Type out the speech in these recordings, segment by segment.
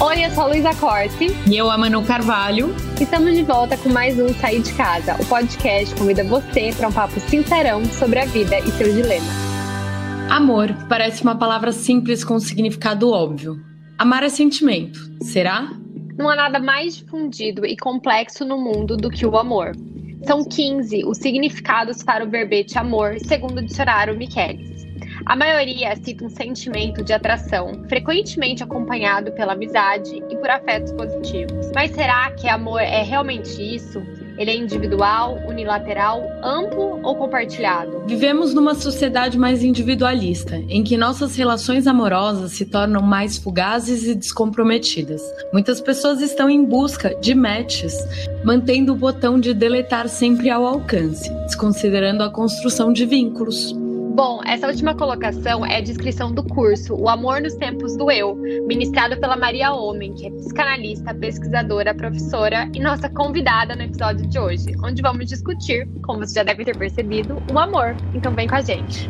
Oi, eu sou a Luísa Corte. E eu, a Manu Carvalho. Estamos de volta com mais um Sair de Casa. O podcast convida você para um papo sincerão sobre a vida e seus dilemas. Amor parece uma palavra simples com um significado óbvio. Amar é sentimento, será? Não há nada mais difundido e complexo no mundo do que o amor. São 15 os significados para o verbete amor, segundo o dicionário Michelis. A maioria cita um sentimento de atração, frequentemente acompanhado pela amizade e por afetos positivos. Mas será que amor é realmente isso? Ele é individual, unilateral, amplo ou compartilhado? Vivemos numa sociedade mais individualista, em que nossas relações amorosas se tornam mais fugazes e descomprometidas. Muitas pessoas estão em busca de matches, mantendo o botão de deletar sempre ao alcance, desconsiderando a construção de vínculos. Bom, essa última colocação é a descrição do curso O Amor nos Tempos do Eu, ministrado pela Maria Homem, que é psicanalista, pesquisadora, professora e nossa convidada no episódio de hoje, onde vamos discutir, como você já deve ter percebido, o amor. Então vem com a gente.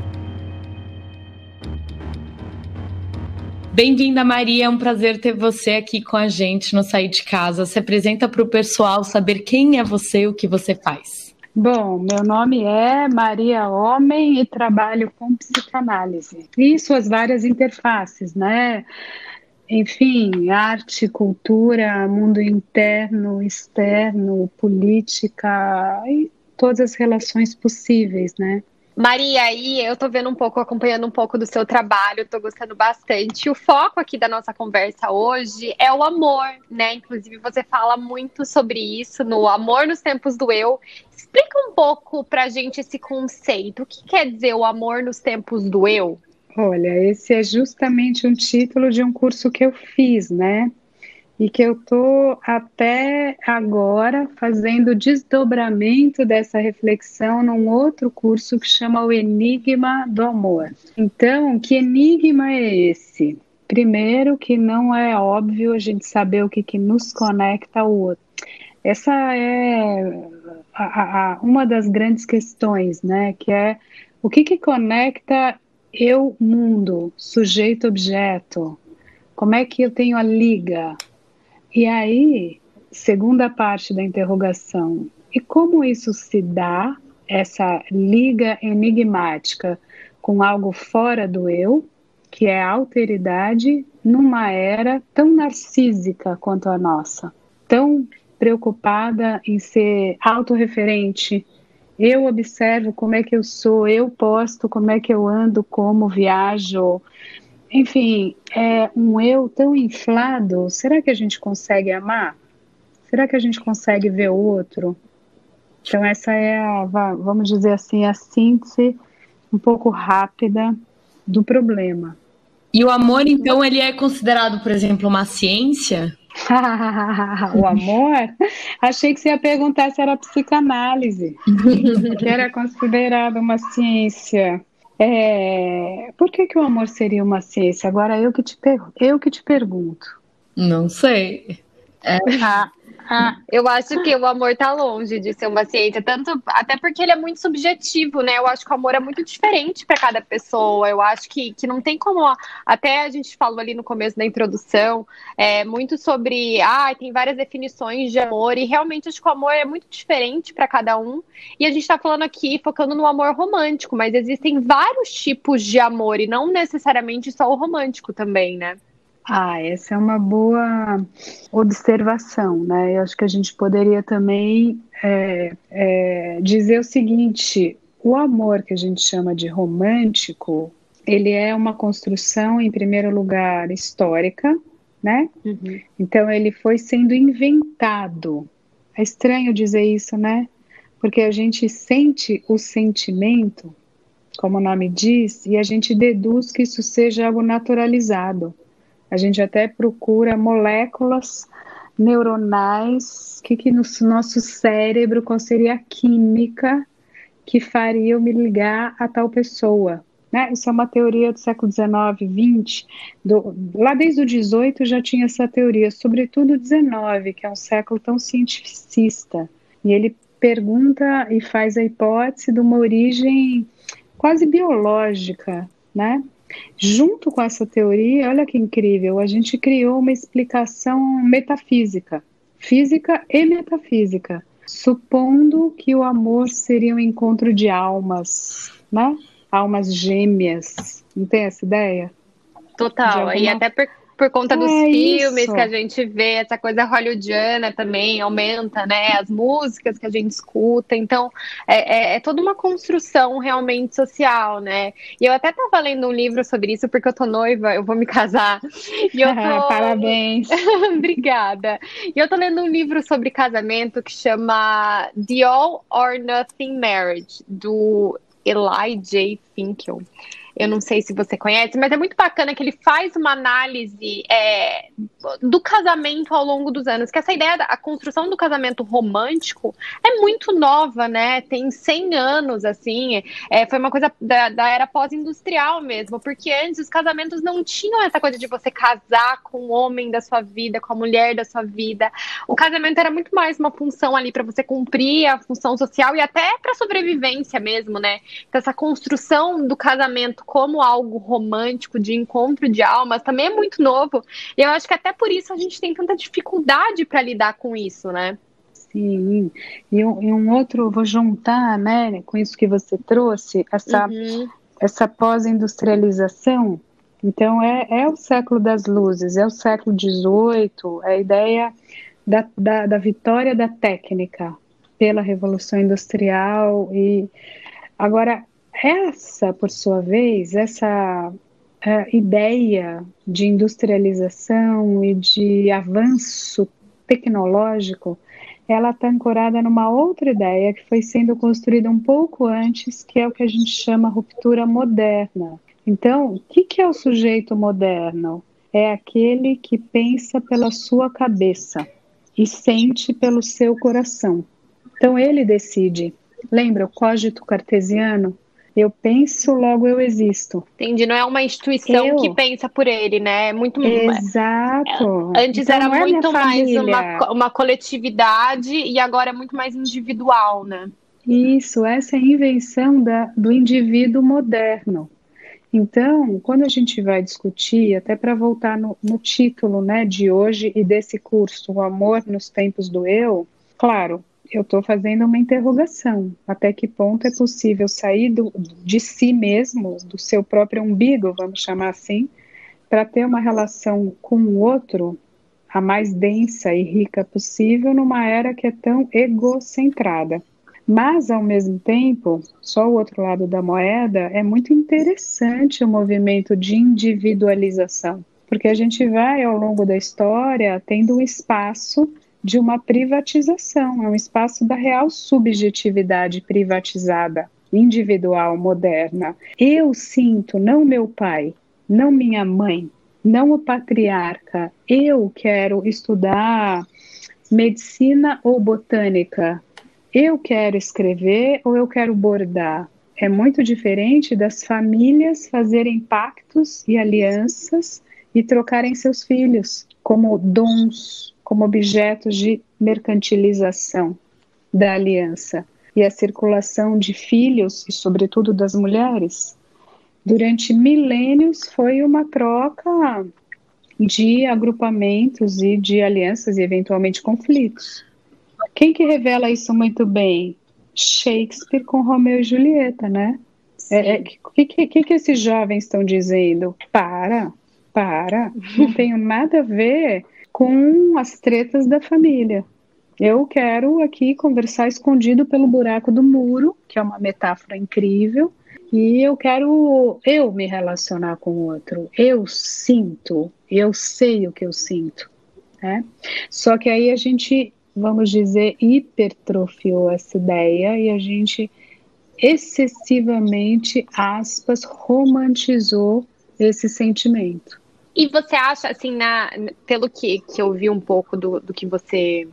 Bem-vinda, Maria. É um prazer ter você aqui com a gente no Sair de Casa. Se apresenta para o pessoal saber quem é você e o que você faz. Bom, meu nome é Maria Homem e trabalho com psicanálise e suas várias interfaces, né? Enfim, arte, cultura, mundo interno, externo, política e todas as relações possíveis, né? Maria, aí eu tô vendo um pouco, acompanhando um pouco do seu trabalho, tô gostando bastante. O foco aqui da nossa conversa hoje é o amor, né? Inclusive, você fala muito sobre isso no Amor nos Tempos do Eu. Explica um pouco pra gente esse conceito. O que quer dizer o amor nos tempos do eu? Olha, esse é justamente um título de um curso que eu fiz, né? E que eu estou até agora fazendo desdobramento dessa reflexão num outro curso que chama o Enigma do Amor. Então, que enigma é esse? Primeiro, que não é óbvio a gente saber o que, que nos conecta ao outro. Essa é a, a, uma das grandes questões, né? Que é o que, que conecta eu, mundo, sujeito, objeto. Como é que eu tenho a liga? E aí, segunda parte da interrogação, e como isso se dá, essa liga enigmática com algo fora do eu, que é a alteridade, numa era tão narcísica quanto a nossa, tão preocupada em ser autorreferente. Eu observo como é que eu sou, eu posto como é que eu ando, como viajo, enfim, é um eu tão inflado. Será que a gente consegue amar? Será que a gente consegue ver o outro? Então, essa é a, vamos dizer assim, a síntese um pouco rápida do problema. E o amor, então, ele é considerado, por exemplo, uma ciência? o amor? Achei que você ia perguntar se era psicanálise, que era considerado uma ciência. É, por que, que o amor seria uma ciência? Agora eu que te, eu que te pergunto. Não sei. É. Ah, ah, eu acho que o amor tá longe de ser uma ciência, tanto até porque ele é muito subjetivo, né? Eu acho que o amor é muito diferente para cada pessoa. Eu acho que, que não tem como. Até a gente falou ali no começo da introdução, é, muito sobre. Ah, tem várias definições de amor, e realmente acho que o amor é muito diferente para cada um. E a gente está falando aqui focando no amor romântico, mas existem vários tipos de amor, e não necessariamente só o romântico também, né? Ah, essa é uma boa observação, né? Eu acho que a gente poderia também é, é, dizer o seguinte: o amor que a gente chama de romântico, ele é uma construção, em primeiro lugar, histórica, né? Uhum. Então ele foi sendo inventado. É estranho dizer isso, né? Porque a gente sente o sentimento como o nome diz, e a gente deduz que isso seja algo naturalizado. A gente até procura moléculas neuronais, que, que no nosso cérebro, qual seria a química que faria eu me ligar a tal pessoa. Né? Isso é uma teoria do século XIX, XX, do, lá desde o XVIII já tinha essa teoria, sobretudo o XIX, que é um século tão cientificista. E ele pergunta e faz a hipótese de uma origem quase biológica, né? Junto com essa teoria, olha que incrível, a gente criou uma explicação metafísica, física e metafísica, supondo que o amor seria um encontro de almas, né? Almas gêmeas. Não tem essa ideia? Total. Alguma... E até por, por conta dos é filmes isso. que a gente vê, essa coisa hollywoodiana também aumenta, né? As músicas que a gente escuta. Então, é, é, é, toda uma construção realmente social, né? E eu até estava lendo um livro sobre isso, porque eu tô noiva, eu vou me casar. E eu tô... Parabéns. Obrigada. E eu tô lendo um livro sobre casamento que chama The All or Nothing Marriage, do Eli J. Finkel. Eu não sei se você conhece, mas é muito bacana que ele faz uma análise é, do casamento ao longo dos anos. Que essa ideia da construção do casamento romântico é muito nova, né? Tem 100 anos, assim. É, foi uma coisa da, da era pós-industrial mesmo, porque antes os casamentos não tinham essa coisa de você casar com o homem da sua vida, com a mulher da sua vida. O casamento era muito mais uma função ali para você cumprir a função social e até para sobrevivência mesmo, né? Então, essa construção do casamento como algo romântico, de encontro de almas, também é muito novo. E eu acho que até por isso a gente tem tanta dificuldade para lidar com isso, né? Sim, e um, e um, outro, vou juntar, né, com isso que você trouxe, essa, uhum. essa pós-industrialização. Então, é, é o século das luzes, é o século XVIII, é a ideia da, da, da vitória da técnica pela Revolução Industrial. E agora, essa, por sua vez, essa é, ideia de industrialização e de avanço tecnológico, ela está ancorada numa outra ideia que foi sendo construída um pouco antes, que é o que a gente chama ruptura moderna. Então, o que, que é o sujeito moderno? É aquele que pensa pela sua cabeça e sente pelo seu coração. Então, ele decide. Lembra o cógito cartesiano? Eu penso, logo eu existo. Entendi, não é uma instituição eu... que pensa por ele, né? É muito Exato. É, antes então, era é muito mais uma, uma coletividade e agora é muito mais individual, né? Isso, essa é a invenção da, do indivíduo moderno. Então, quando a gente vai discutir, até para voltar no, no, título né, de hoje e desse curso, O Amor nos Tempos do Eu, claro, eu estou fazendo uma interrogação. Até que ponto é possível sair do, de si mesmo, do seu próprio umbigo, vamos chamar assim, para ter uma relação com o outro a mais densa e rica possível numa era que é tão egocentrada. Mas, ao mesmo tempo, só o outro lado da moeda, é muito interessante o movimento de individualização, porque a gente vai, ao longo da história, tendo um espaço de uma privatização, é um espaço da real subjetividade privatizada, individual, moderna. Eu sinto, não meu pai, não minha mãe, não o patriarca, eu quero estudar medicina ou botânica, eu quero escrever ou eu quero bordar. É muito diferente das famílias fazerem pactos e alianças e trocarem seus filhos como dons, como objetos de mercantilização da aliança e a circulação de filhos e, sobretudo, das mulheres, durante milênios foi uma troca de agrupamentos e de alianças e eventualmente conflitos. Quem que revela isso muito bem? Shakespeare com Romeu e Julieta, né? O é, é, que, que, que esses jovens estão dizendo? Para, para, não tenho nada a ver com as tretas da família. Eu quero aqui conversar escondido pelo buraco do muro, que é uma metáfora incrível, e eu quero eu me relacionar com o outro. Eu sinto, eu sei o que eu sinto. Né? Só que aí a gente, vamos dizer, hipertrofiou essa ideia e a gente excessivamente, aspas, romantizou esse sentimento. E você acha, assim, na, pelo que, que eu vi um pouco do, do que você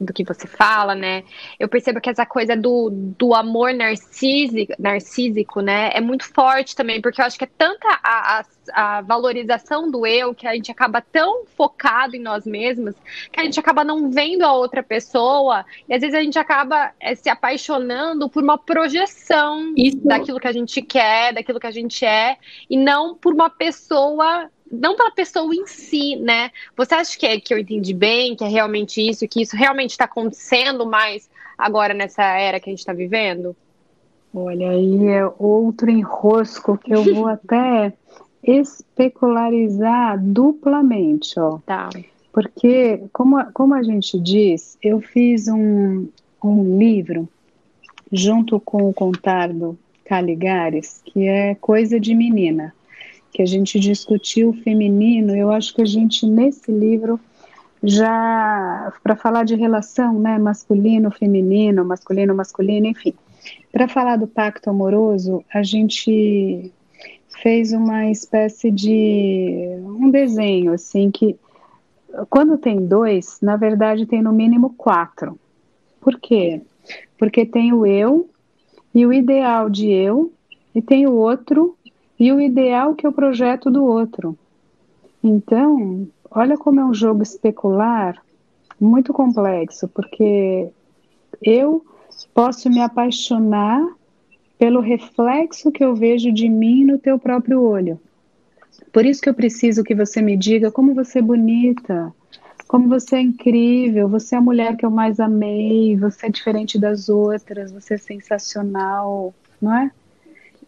do que você fala, né? Eu percebo que essa coisa do, do amor narcísico, narcísico, né? É muito forte também, porque eu acho que é tanta a, a, a, valorização do eu que a gente acaba tão focado em nós mesmos que a gente acaba não vendo a outra pessoa e às vezes a gente acaba é, se apaixonando por uma projeção Isso. daquilo que a gente quer, daquilo que a gente é e não por uma pessoa não pela pessoa em si, né? Você acha que, é, que eu entendi bem, que é realmente isso, que isso realmente está acontecendo mais agora nessa era que a gente está vivendo? Olha, aí é outro enrosco que eu vou até especularizar duplamente, ó. Tá. Porque, como, como a gente diz, eu fiz um, um livro junto com o Contardo Caligares, que é Coisa de Menina que a gente discutiu o feminino, eu acho que a gente, nesse livro, já, para falar de relação, né, masculino, feminino, masculino, masculino, enfim, para falar do pacto amoroso, a gente fez uma espécie de um desenho, assim, que quando tem dois, na verdade tem no mínimo quatro. Por quê? Porque tem o eu e o ideal de eu, e tem o outro e o ideal que o projeto do outro. Então, olha como é um jogo especular muito complexo, porque eu posso me apaixonar pelo reflexo que eu vejo de mim no teu próprio olho. Por isso que eu preciso que você me diga como você é bonita, como você é incrível, você é a mulher que eu mais amei, você é diferente das outras, você é sensacional, não é?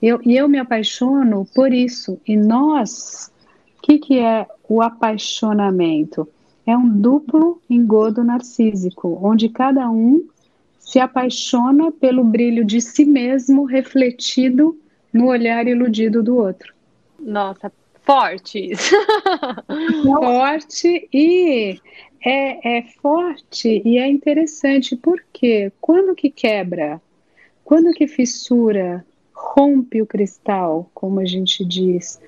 Eu, e eu me apaixono por isso. E nós, o que, que é o apaixonamento? É um duplo engodo narcísico, onde cada um se apaixona pelo brilho de si mesmo refletido no olhar iludido do outro. Nossa, forte isso. forte e é, é forte e é interessante porque quando que quebra, quando que fissura, rompe o cristal, como a gente diz,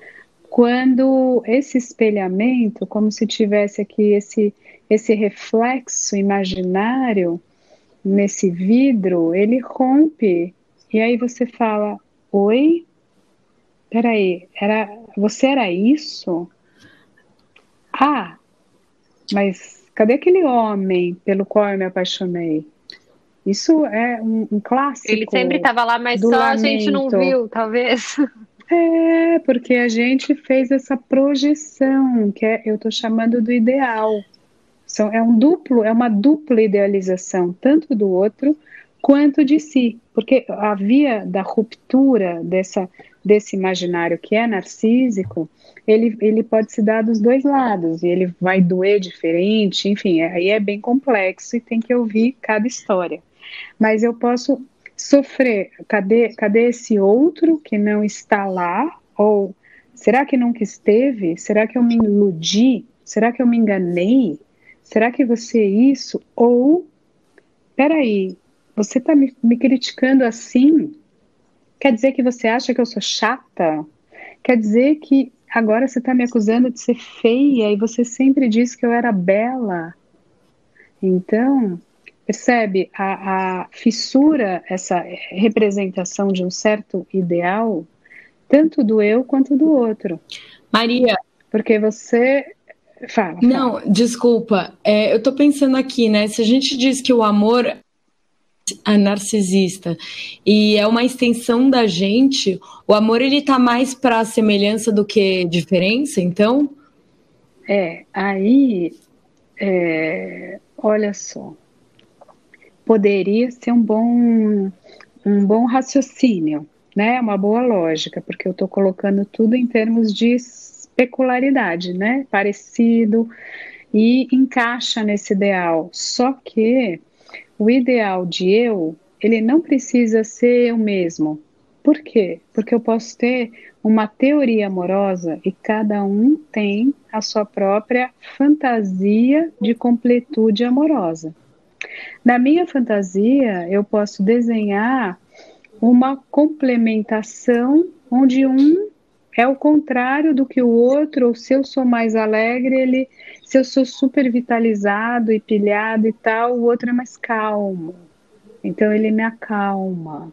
quando esse espelhamento, como se tivesse aqui esse, esse reflexo imaginário nesse vidro, ele rompe. E aí você fala: Oi? Peraí, era, você era isso? Ah, mas cadê aquele homem pelo qual eu me apaixonei? Isso é um, um clássico. Ele sempre estava lá, mas só lamento. a gente não viu, talvez. É, porque a gente fez essa projeção, que é, eu estou chamando do ideal. São, é um duplo, é uma dupla idealização, tanto do outro quanto de si. Porque a via da ruptura dessa, desse imaginário que é narcísico, ele, ele pode se dar dos dois lados, e ele vai doer diferente, enfim, aí é bem complexo e tem que ouvir cada história mas eu posso sofrer. Cadê, cadê esse outro que não está lá? Ou será que nunca esteve? Será que eu me iludi? Será que eu me enganei? Será que você é isso? Ou, peraí, você está me, me criticando assim? Quer dizer que você acha que eu sou chata? Quer dizer que agora você está me acusando de ser feia e você sempre disse que eu era bela? Então, Percebe a, a fissura, essa representação de um certo ideal, tanto do eu quanto do outro. Maria. Porque você Fala, fala. Não, desculpa. É, eu estou pensando aqui, né? Se a gente diz que o amor é narcisista e é uma extensão da gente, o amor ele tá mais para semelhança do que diferença, então? É, aí, é, olha só, poderia ser um bom, um bom raciocínio, né? Uma boa lógica, porque eu estou colocando tudo em termos de especularidade, né? Parecido e encaixa nesse ideal. Só que o ideal de eu, ele não precisa ser eu mesmo. Por quê? Porque eu posso ter uma teoria amorosa e cada um tem a sua própria fantasia de completude amorosa. Na minha fantasia, eu posso desenhar uma complementação onde um é o contrário do que o outro, ou se eu sou mais alegre, ele, se eu sou super vitalizado e pilhado e tal, o outro é mais calmo. Então ele me acalma,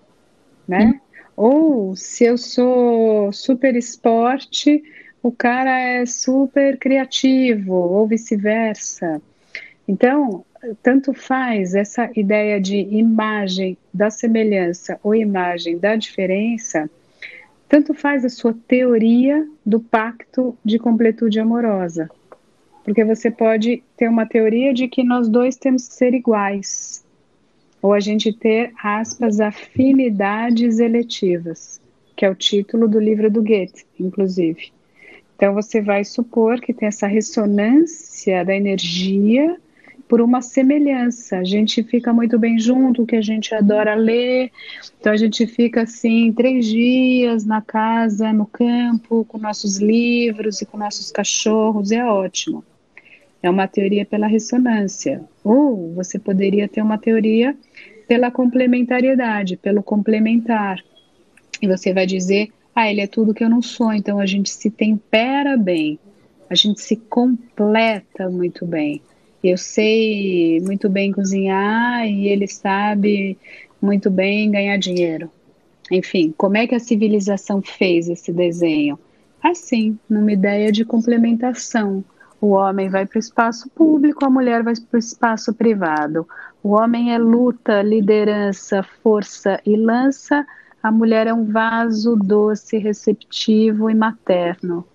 né? Hum. Ou se eu sou super esporte, o cara é super criativo, ou vice-versa. Então, tanto faz essa ideia de imagem da semelhança ou imagem da diferença, tanto faz a sua teoria do pacto de completude amorosa. Porque você pode ter uma teoria de que nós dois temos que ser iguais, ou a gente ter, aspas, afinidades eletivas, que é o título do livro do Goethe, inclusive. Então você vai supor que tem essa ressonância da energia por uma semelhança. A gente fica muito bem junto, que a gente adora ler. Então a gente fica assim três dias na casa, no campo, com nossos livros e com nossos cachorros. É ótimo. É uma teoria pela ressonância. Ou você poderia ter uma teoria pela complementariedade, pelo complementar. E você vai dizer, ah, ele é tudo que eu não sou. Então a gente se tempera bem, a gente se completa muito bem eu sei muito bem cozinhar e ele sabe muito bem ganhar dinheiro. Enfim, como é que a civilização fez esse desenho? Assim, numa ideia de complementação. O homem vai para o espaço público, a mulher vai para o espaço privado. O homem é luta, liderança, força e lança, a mulher é um vaso doce, receptivo e materno.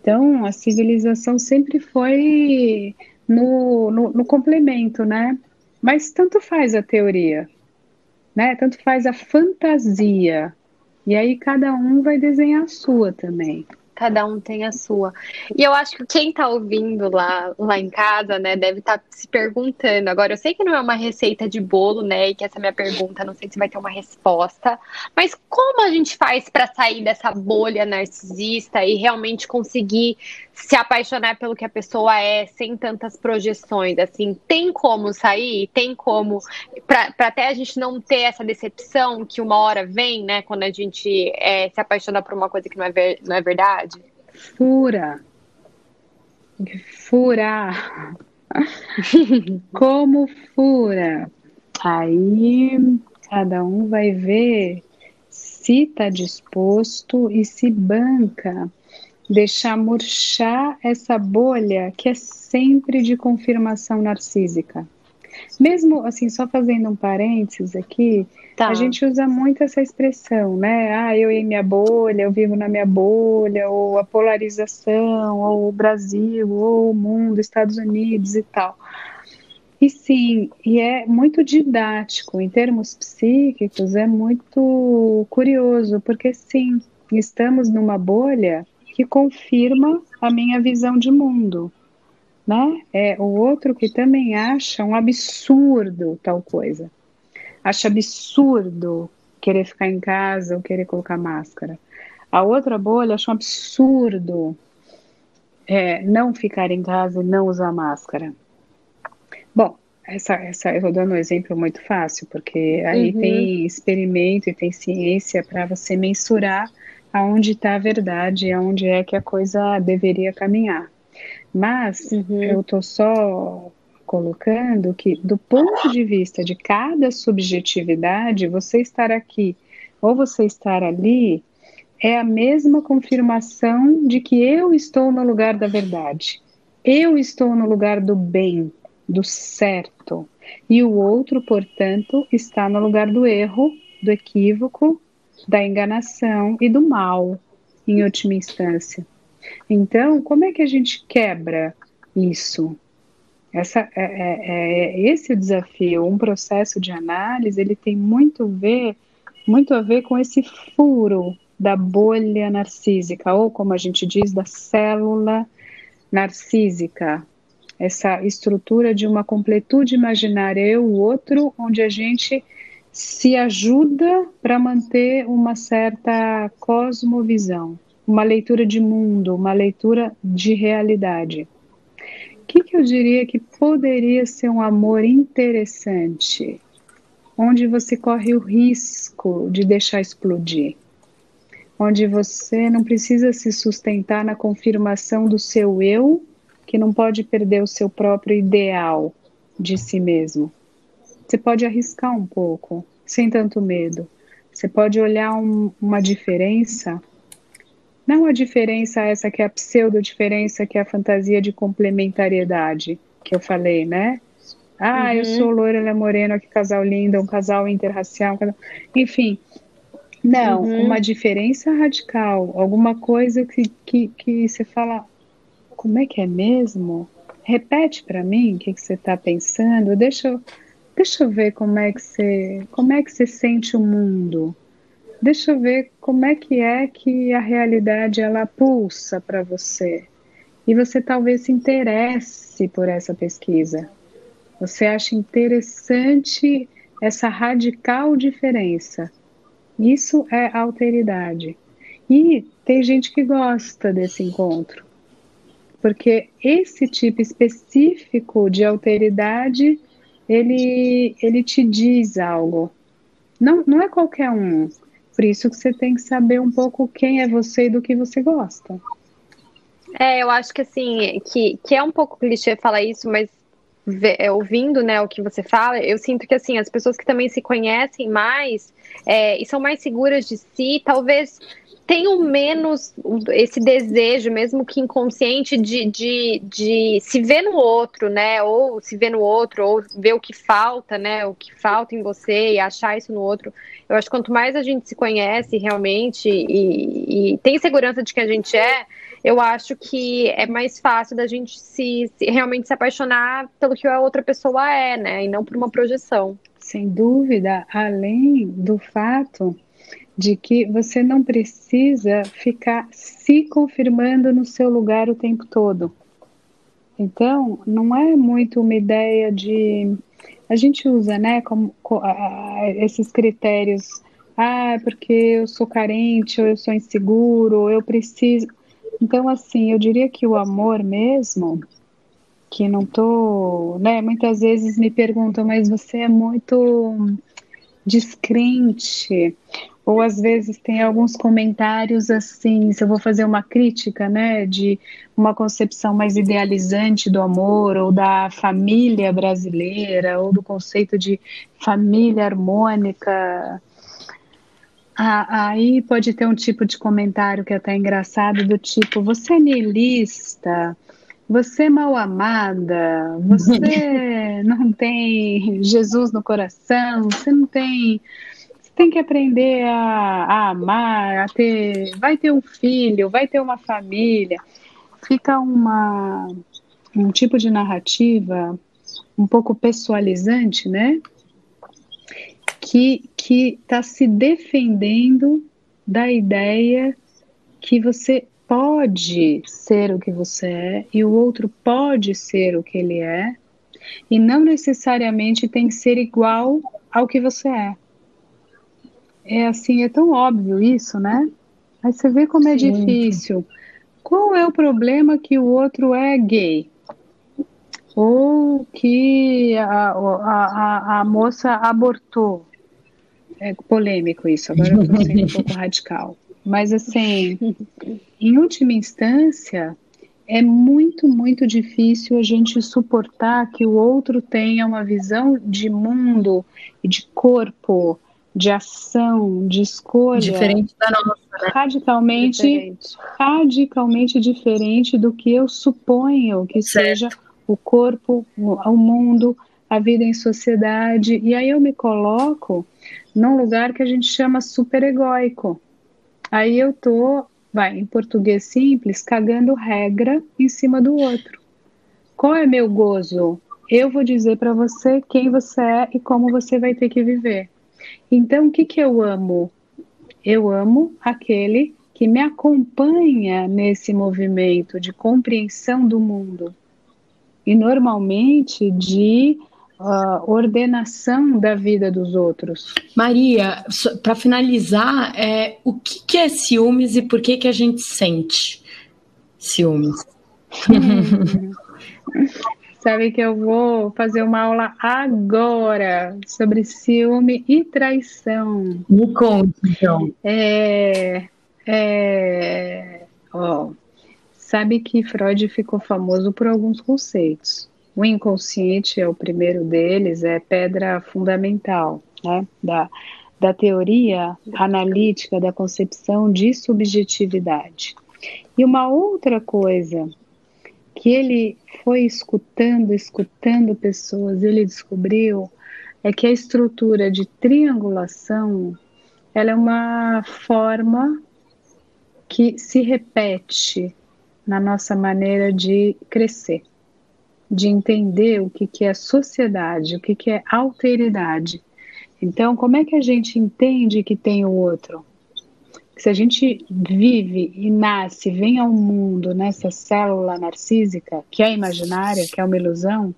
Então, a civilização sempre foi no, no, no complemento, né? Mas tanto faz a teoria, né? Tanto faz a fantasia. E aí cada um vai desenhar a sua também. Cada um tem a sua. E eu acho que quem está ouvindo lá, lá em casa, né, deve estar tá se perguntando. Agora, eu sei que não é uma receita de bolo, né, e que essa é minha pergunta, não sei se vai ter uma resposta. Mas como a gente faz para sair dessa bolha narcisista e realmente conseguir se apaixonar pelo que a pessoa é, sem tantas projeções? Assim, tem como sair? Tem como, para até a gente não ter essa decepção que uma hora vem, né, quando a gente é, se apaixona por uma coisa que não é, ver, não é verdade? Fura. Fura. Como fura? Aí cada um vai ver se está disposto e se banca deixar murchar essa bolha que é sempre de confirmação narcísica. Mesmo assim, só fazendo um parênteses aqui, Tá. A gente usa muito essa expressão, né? Ah, eu e minha bolha, eu vivo na minha bolha, ou a polarização, ou o Brasil, ou o mundo, Estados Unidos e tal. E sim, e é muito didático, em termos psíquicos, é muito curioso, porque sim, estamos numa bolha que confirma a minha visão de mundo. Né? É o outro que também acha um absurdo tal coisa acha absurdo querer ficar em casa ou querer colocar máscara. A outra bolha acha um absurdo é, não ficar em casa e não usar máscara. Bom, essa, essa, eu estou dando um exemplo muito fácil, porque aí uhum. tem experimento e tem ciência para você mensurar aonde está a verdade, aonde é que a coisa deveria caminhar. Mas uhum. eu estou só colocando que, do ponto de vista de cada subjetividade, você estar aqui ou você estar ali é a mesma confirmação de que eu estou no lugar da verdade. Eu estou no lugar do bem, do certo. E o outro, portanto, está no lugar do erro, do equívoco, da enganação e do mal, em última instância. Então, como é que a gente quebra isso? Essa, é, é, é, esse desafio, um processo de análise, ele tem muito ver, muito a ver com esse furo da bolha narcísica, ou como a gente diz, da célula narcísica, essa estrutura de uma completude imaginária, eu, o outro, onde a gente se ajuda para manter uma certa cosmovisão, uma leitura de mundo, uma leitura de realidade que, que eu diria que poderia ser um amor interessante? onde você corre o risco de deixar explodir, onde você não precisa se sustentar na confirmação do seu eu, que não pode perder o seu próprio ideal de si mesmo. Você pode arriscar um pouco, sem tanto medo. Você pode olhar um, uma diferença, não a diferença essa que é a pseudo-diferença, que é a fantasia de complementariedade, que eu falei, né? Ah, uhum. eu sou loira, ela é morena, que casal lindo, um casal interracial, um casal... enfim. Não, uhum. uma diferença radical, alguma coisa que, que, que você fala, como é que é mesmo? Repete para mim o que, que você está pensando, deixa eu, deixa eu ver como é que você, como é que você sente o mundo. Deixa eu ver como é que é que a realidade ela pulsa para você. E você talvez se interesse por essa pesquisa. Você acha interessante essa radical diferença. Isso é alteridade. E tem gente que gosta desse encontro. Porque esse tipo específico de alteridade, ele, ele te diz algo. Não, não é qualquer um. Por isso que você tem que saber um pouco quem é você e do que você gosta. É, eu acho que assim, que, que é um pouco clichê falar isso, mas é, ouvindo né, o que você fala, eu sinto que assim, as pessoas que também se conhecem mais é, e são mais seguras de si, talvez tenham menos esse desejo, mesmo que inconsciente, de, de, de se ver no outro, né? Ou se ver no outro, ou ver o que falta, né? O que falta em você e achar isso no outro. Eu acho que quanto mais a gente se conhece realmente e, e tem segurança de que a gente é, eu acho que é mais fácil da gente se, se, realmente se apaixonar pelo que a outra pessoa é, né? E não por uma projeção. Sem dúvida, além do fato de que você não precisa ficar se confirmando no seu lugar o tempo todo. Então, não é muito uma ideia de. A gente usa, né, como, esses critérios. Ah, porque eu sou carente, ou eu sou inseguro, ou eu preciso. Então, assim, eu diria que o amor mesmo, que não tô, né? Muitas vezes me perguntam, mas você é muito descrente. Ou às vezes tem alguns comentários assim, se eu vou fazer uma crítica, né, de uma concepção mais idealizante do amor ou da família brasileira ou do conceito de família harmônica, aí pode ter um tipo de comentário que é até engraçado, do tipo, você é niilista, você é mal amada, você não tem Jesus no coração, você não tem. Tem que aprender a, a amar, a ter. Vai ter um filho, vai ter uma família. Fica uma, um tipo de narrativa um pouco pessoalizante, né? que está se defendendo da ideia que você pode ser o que você é e o outro pode ser o que ele é e não necessariamente tem que ser igual ao que você é. É assim, é tão óbvio isso, né? Aí você vê como é Sim. difícil. Qual é o problema que o outro é gay? Ou que a, a, a, a moça abortou? é polêmico isso, agora eu estou sendo um pouco radical. Mas, assim, em última instância, é muito, muito difícil a gente suportar que o outro tenha uma visão de mundo e de corpo, de ação, de escolha. Diferente da nossa. Né? Radicalmente, diferente. radicalmente diferente do que eu suponho que certo. seja o corpo, o mundo, a vida em sociedade. E aí eu me coloco num lugar que a gente chama superegóico. Aí eu tô, vai, em português simples, cagando regra em cima do outro. Qual é meu gozo? Eu vou dizer para você quem você é e como você vai ter que viver. Então, o que, que eu amo? Eu amo aquele que me acompanha nesse movimento de compreensão do mundo. E normalmente de uh, ordenação da vida dos outros. Maria, para finalizar, é, o que, que, é ciúmes e por que, que a gente sente ciúmes? Sabe que eu vou fazer uma aula agora sobre ciúme e traição. Me conte, então. É, é, ó, sabe que Freud ficou famoso por alguns conceitos. O inconsciente é o primeiro deles, é pedra fundamental né, da, da teoria analítica da concepção de subjetividade. E uma outra coisa que ele foi escutando, escutando pessoas, ele descobriu é que a estrutura de triangulação ela é uma forma que se repete na nossa maneira de crescer, de entender o que, que é sociedade, o que, que é alteridade. Então, como é que a gente entende que tem o outro? Se a gente vive e nasce, vem ao mundo nessa célula narcísica, que é imaginária, que é uma ilusão,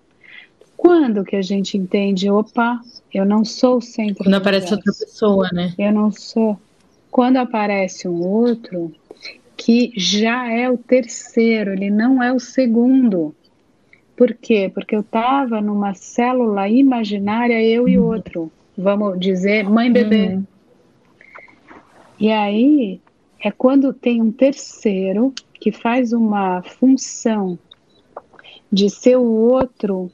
quando que a gente entende, opa, eu não sou o centro Quando aparece outra pessoa, né? Eu não sou. Quando aparece um outro, que já é o terceiro, ele não é o segundo. Por quê? Porque eu estava numa célula imaginária, eu e outro. Vamos dizer, mãe-bebê. Uhum. E aí é quando tem um terceiro que faz uma função de ser o outro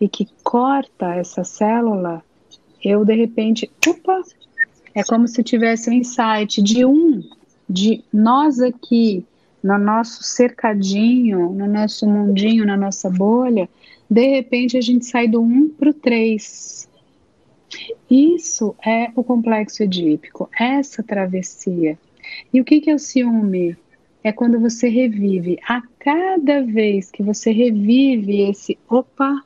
e que corta essa célula, eu de repente, opa, é como se tivesse um insight de um, de nós aqui, no nosso cercadinho, no nosso mundinho, na nossa bolha, de repente a gente sai do um para o três. Isso é o complexo edípico, essa travessia. E o que, que é o ciúme? É quando você revive, a cada vez que você revive esse opa,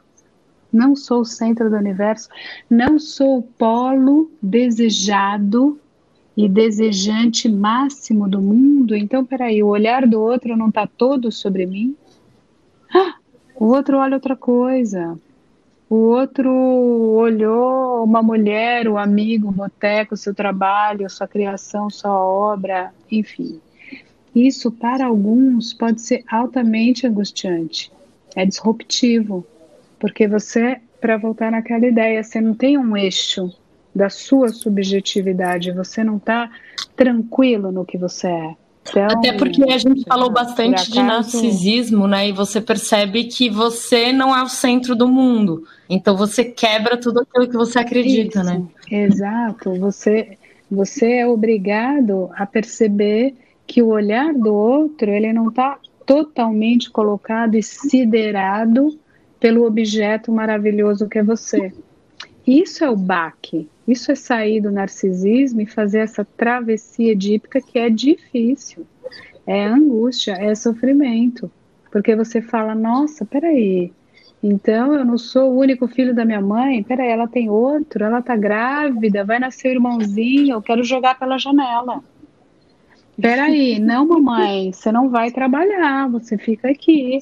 não sou o centro do universo, não sou o polo desejado e desejante máximo do mundo, então peraí, o olhar do outro não está todo sobre mim? Ah, o outro olha outra coisa o outro olhou uma mulher, o um amigo, o um boteco, seu trabalho, sua criação, sua obra, enfim. Isso, para alguns, pode ser altamente angustiante, é disruptivo, porque você, para voltar naquela ideia, você não tem um eixo da sua subjetividade, você não está tranquilo no que você é. Então, Até porque a gente falou bastante de narcisismo, né? E você percebe que você não é o centro do mundo. Então você quebra tudo aquilo que você acredita, Isso, né? Exato. Você, você é obrigado a perceber que o olhar do outro ele não está totalmente colocado e siderado pelo objeto maravilhoso que é você. Isso é o baque. Isso é sair do narcisismo e fazer essa travessia edípica que é difícil. É angústia, é sofrimento. Porque você fala, nossa, peraí, então eu não sou o único filho da minha mãe, peraí, ela tem outro, ela tá grávida, vai nascer irmãozinho, eu quero jogar pela janela. Peraí, não, mamãe, você não vai trabalhar, você fica aqui.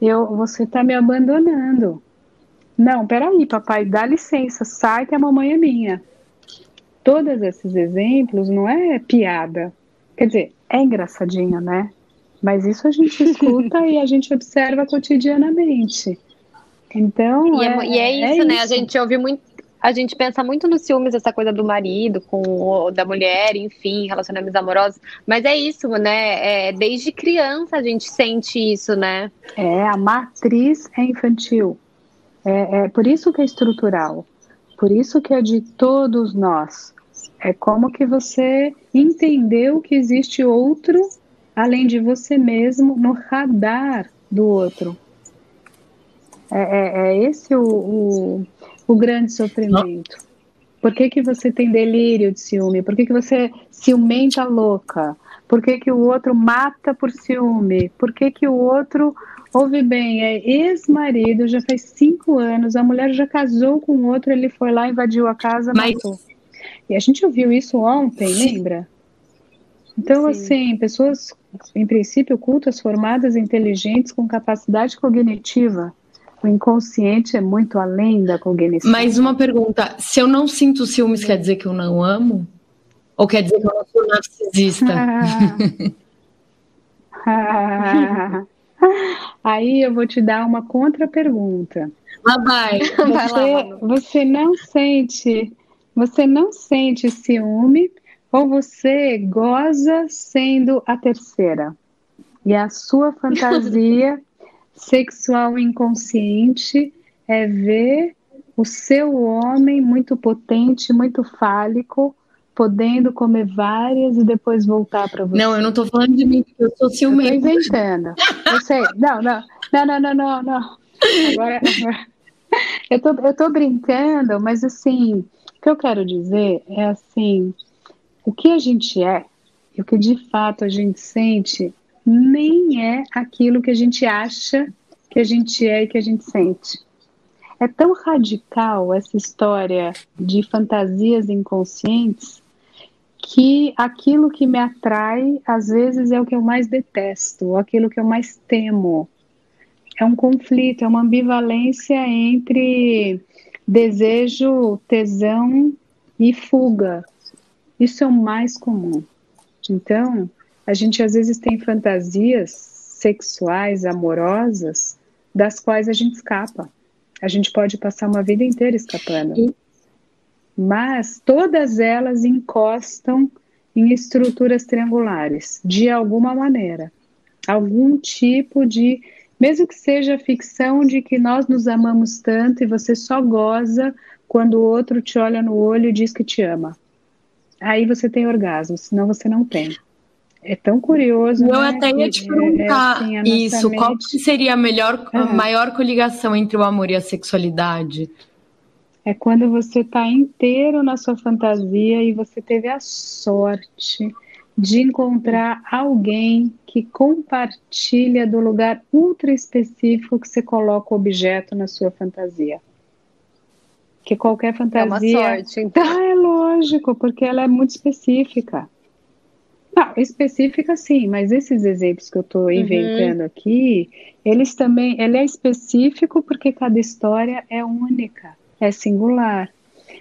Eu, você tá me abandonando. Não, peraí, papai, dá licença, sai que a mamãe é minha. Todos esses exemplos não é piada. Quer dizer, é engraçadinho, né? Mas isso a gente escuta e a gente observa cotidianamente. Então. E é, é, e é isso, é né? Isso. A gente ouve muito. A gente pensa muito nos ciúmes, essa coisa do marido com o, da mulher, enfim, relacionamentos amorosos. Mas é isso, né? É, desde criança a gente sente isso, né? É, a matriz é infantil. É, é por isso que é estrutural, por isso que é de todos nós. É como que você entendeu que existe outro além de você mesmo no radar do outro. É, é, é esse o, o, o, grande sofrimento. Por que, que você tem delírio de ciúme? Por que, que você ciumenta louca? Por que, que o outro mata por ciúme? Por que, que o outro Ouve bem, é ex-marido, já faz cinco anos, a mulher já casou com outro, ele foi lá, invadiu a casa, Mas... matou. E a gente ouviu isso ontem, lembra? Então, Sim. assim, pessoas, em princípio, cultas, formadas, inteligentes, com capacidade cognitiva. O inconsciente é muito além da cognição. Mas uma pergunta: se eu não sinto ciúmes, quer dizer que eu não amo? Ou quer dizer que eu não sou narcisista? Aí eu vou te dar uma contra-pergunta. Lá vai. Você, você não sente, você não sente ciúme ou você goza sendo a terceira? E a sua fantasia sexual inconsciente é ver o seu homem muito potente, muito fálico, podendo comer várias e depois voltar para você. Não, eu não estou falando de mim, porque eu sou ciumenta. Eu tô inventando. Eu sei. Não, não, não, não, não, não. não. Agora, agora, eu tô, eu tô brincando, mas assim, o que eu quero dizer é assim, o que a gente é e o que de fato a gente sente nem é aquilo que a gente acha que a gente é e que a gente sente. É tão radical essa história de fantasias inconscientes que aquilo que me atrai, às vezes, é o que eu mais detesto, aquilo que eu mais temo. É um conflito, é uma ambivalência entre desejo, tesão e fuga. Isso é o mais comum. Então, a gente às vezes tem fantasias sexuais, amorosas, das quais a gente escapa. A gente pode passar uma vida inteira escapando. Mas todas elas encostam em estruturas triangulares, de alguma maneira. Algum tipo de. Mesmo que seja ficção de que nós nos amamos tanto e você só goza quando o outro te olha no olho e diz que te ama. Aí você tem orgasmo, senão você não tem. É tão curioso. Eu né? até ia te perguntar é, é assim, isso. Mente... Qual seria a melhor, a maior coligação entre o amor e a sexualidade? É quando você está inteiro na sua fantasia e você teve a sorte de encontrar alguém que compartilha do lugar ultra específico que você coloca o objeto na sua fantasia. Que qualquer fantasia. É uma sorte, então. Ah, é lógico, porque ela é muito específica. Não, específica sim, mas esses exemplos que eu estou uhum. inventando uhum. aqui, eles também, ele é específico porque cada história é única, é singular.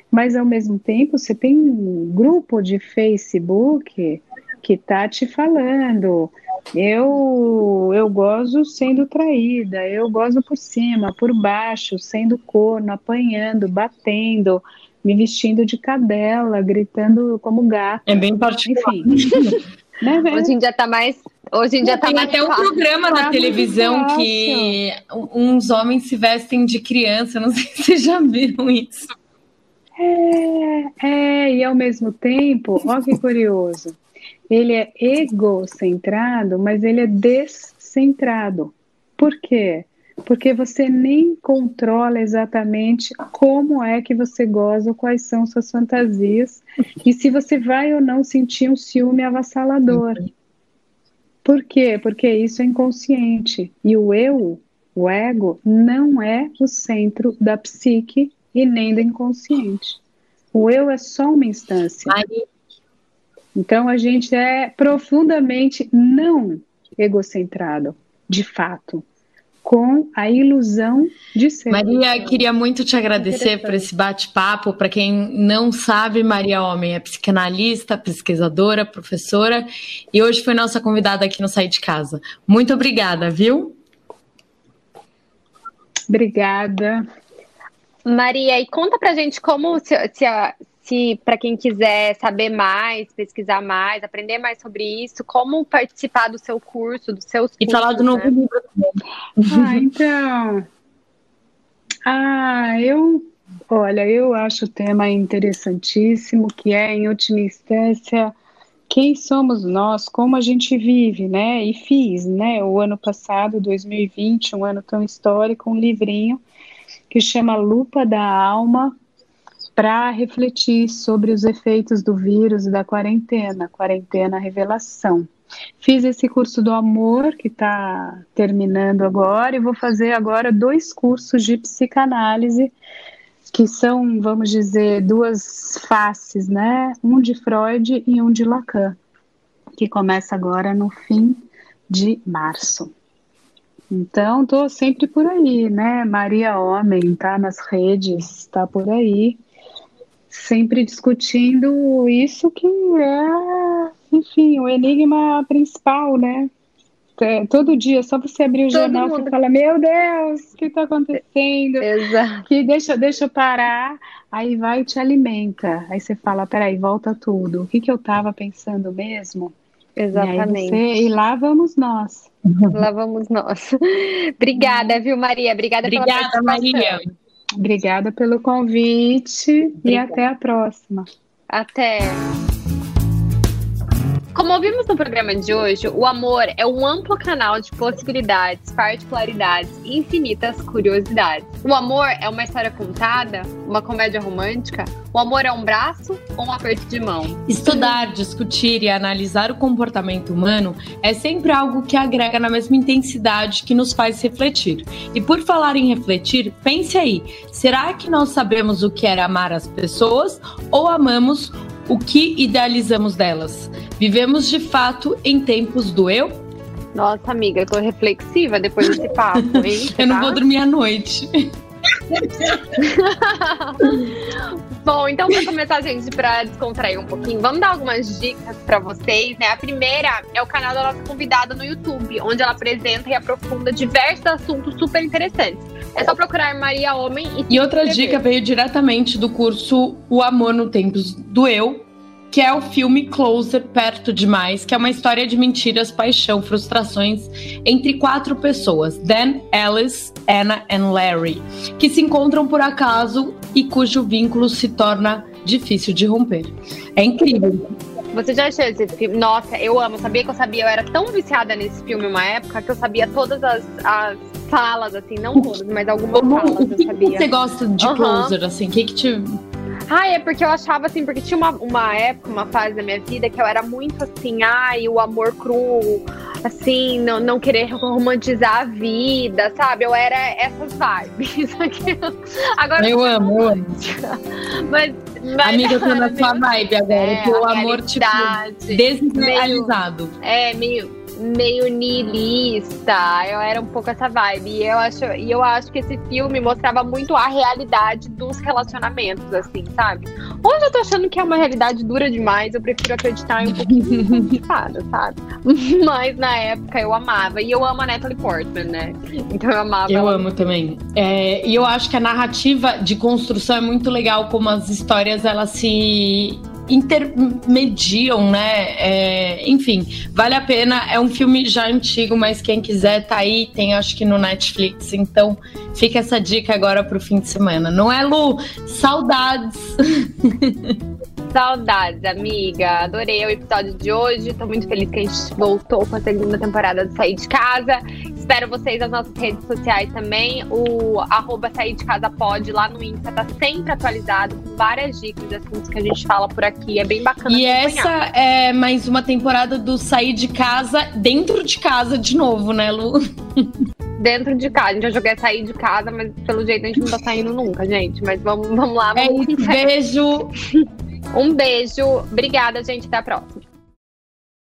Mas ao mesmo tempo, você tem um grupo de Facebook que tá te falando, eu eu gozo sendo traída, eu gozo por cima, por baixo, sendo corno, apanhando, batendo, me vestindo de cadela, gritando como gato. É bem particular. Enfim. né, hoje em dia tá mais. Hoje em dia tá Tem mais até um programa na televisão que uns homens se vestem de criança. Não sei se vocês já viram isso. É, é, e ao mesmo tempo, olha que curioso. Ele é egocentrado, mas ele é descentrado. Por quê? Porque você nem controla exatamente como é que você goza, quais são suas fantasias e se você vai ou não sentir um ciúme avassalador. Por quê? Porque isso é inconsciente e o eu, o ego, não é o centro da psique e nem do inconsciente. O eu é só uma instância. Então a gente é profundamente não egocentrado, de fato com a ilusão de ser. Maria, queria muito te agradecer por esse bate-papo. Para quem não sabe, Maria Homem é psicanalista, pesquisadora, professora e hoje foi nossa convidada aqui no Sair de Casa. Muito obrigada, viu? Obrigada. Maria, e conta pra gente como se, se, a, se para quem quiser saber mais, pesquisar mais, aprender mais sobre isso, como participar do seu curso, dos seus e cursos. E falar do novo né? livro. Ah, então. Ah, eu. Olha, eu acho o tema interessantíssimo, que é, em última instância, quem somos nós, como a gente vive, né? E fiz, né? O ano passado, 2020, um ano tão histórico, um livrinho que chama Lupa da Alma, para refletir sobre os efeitos do vírus e da quarentena, quarentena revelação. Fiz esse curso do amor que está terminando agora e vou fazer agora dois cursos de psicanálise que são, vamos dizer, duas faces, né? Um de Freud e um de Lacan, que começa agora no fim de março. Então, estou sempre por aí, né? Maria Homem tá nas redes, está por aí sempre discutindo isso que é, enfim, o enigma principal, né? é, todo dia, só você abrir o todo jornal, mundo... você fala, meu Deus, o que está acontecendo? Exato. Que deixa, deixa eu parar, aí vai e te alimenta. Aí você fala, peraí, volta tudo. O que, que eu estava pensando mesmo? Exatamente. E, você, e lá vamos nós. Lá vamos nós. Obrigada, viu, Maria? Obrigada, Obrigada pela Maria. Obrigada pelo convite Obrigada. e até a próxima. Até. Como ouvimos no programa de hoje, o amor é um amplo canal de possibilidades, particularidades e infinitas curiosidades. O amor é uma história contada, uma comédia romântica? O amor é um braço ou um aperto de mão? Estudar, discutir e analisar o comportamento humano é sempre algo que agrega na mesma intensidade que nos faz refletir. E por falar em refletir, pense aí: será que nós sabemos o que é amar as pessoas ou amamos o que idealizamos delas? Vivemos de fato em tempos do eu? Nossa, amiga, eu tô reflexiva depois desse papo, hein? eu não tá? vou dormir à noite. Bom, então para começar, gente, para descontrair um pouquinho, vamos dar algumas dicas para vocês, né? A primeira é o canal da nossa convidada no YouTube, onde ela apresenta e aprofunda diversos assuntos super interessantes. É só procurar Maria Homem e. E outra dica veio diretamente do curso O Amor no Tempos do Eu, que é o filme Closer, Perto Demais, que é uma história de mentiras, paixão, frustrações entre quatro pessoas, Dan, Alice, Anna e Larry, que se encontram por acaso e cujo vínculo se torna difícil de romper. É incrível. Você já achou esse filme? Nossa, eu amo. Sabia que eu sabia? Eu era tão viciada nesse filme uma época que eu sabia todas as, as falas, assim, não todas, mas algumas falas eu sabia. Que você gosta de uhum. Closer, assim? O que, que te ah, é porque eu achava assim, porque tinha uma, uma época, uma fase da minha vida que eu era muito assim, ai, o amor cru, assim, não, não querer romantizar a vida, sabe? Eu era essas vibes. agora eu amo, eu amo. Mas, mas Amiga, eu tô na sua vibe agora, é, o amor, tipo, desrealizado. É, meio meio niilista. Eu era um pouco essa vibe. E eu acho, e eu acho que esse filme mostrava muito a realidade dos relacionamentos, assim, sabe? Hoje eu tô achando que é uma realidade dura demais, eu prefiro acreditar em um pouquinho sabe? Mas na época eu amava. E eu amo a Natalie Portman, né? Então eu amava. Eu amo também. É, e eu acho que a narrativa de construção é muito legal, como as histórias elas se intermediam, né? É, enfim, vale a pena. É um filme já antigo, mas quem quiser tá aí, tem acho que no Netflix. Então fica essa dica agora pro fim de semana. Não é, Lu? Saudades! Saudades, amiga. Adorei o episódio de hoje. Tô muito feliz que a gente voltou com a segunda temporada de Sair de Casa. Espero vocês nas nossas redes sociais também. O arroba Sair de Casa Pode lá no Insta tá sempre atualizado com várias dicas de assuntos que a gente fala por aqui. É bem bacana. E essa é mais uma temporada do Sair de Casa dentro de casa de novo, né, Lu? dentro de casa. A gente já jogou sair de casa, mas pelo jeito a gente não tá saindo nunca, gente. Mas vamos, vamos lá. Vamos é beijo. Um beijo. Obrigada, gente. Até a próxima.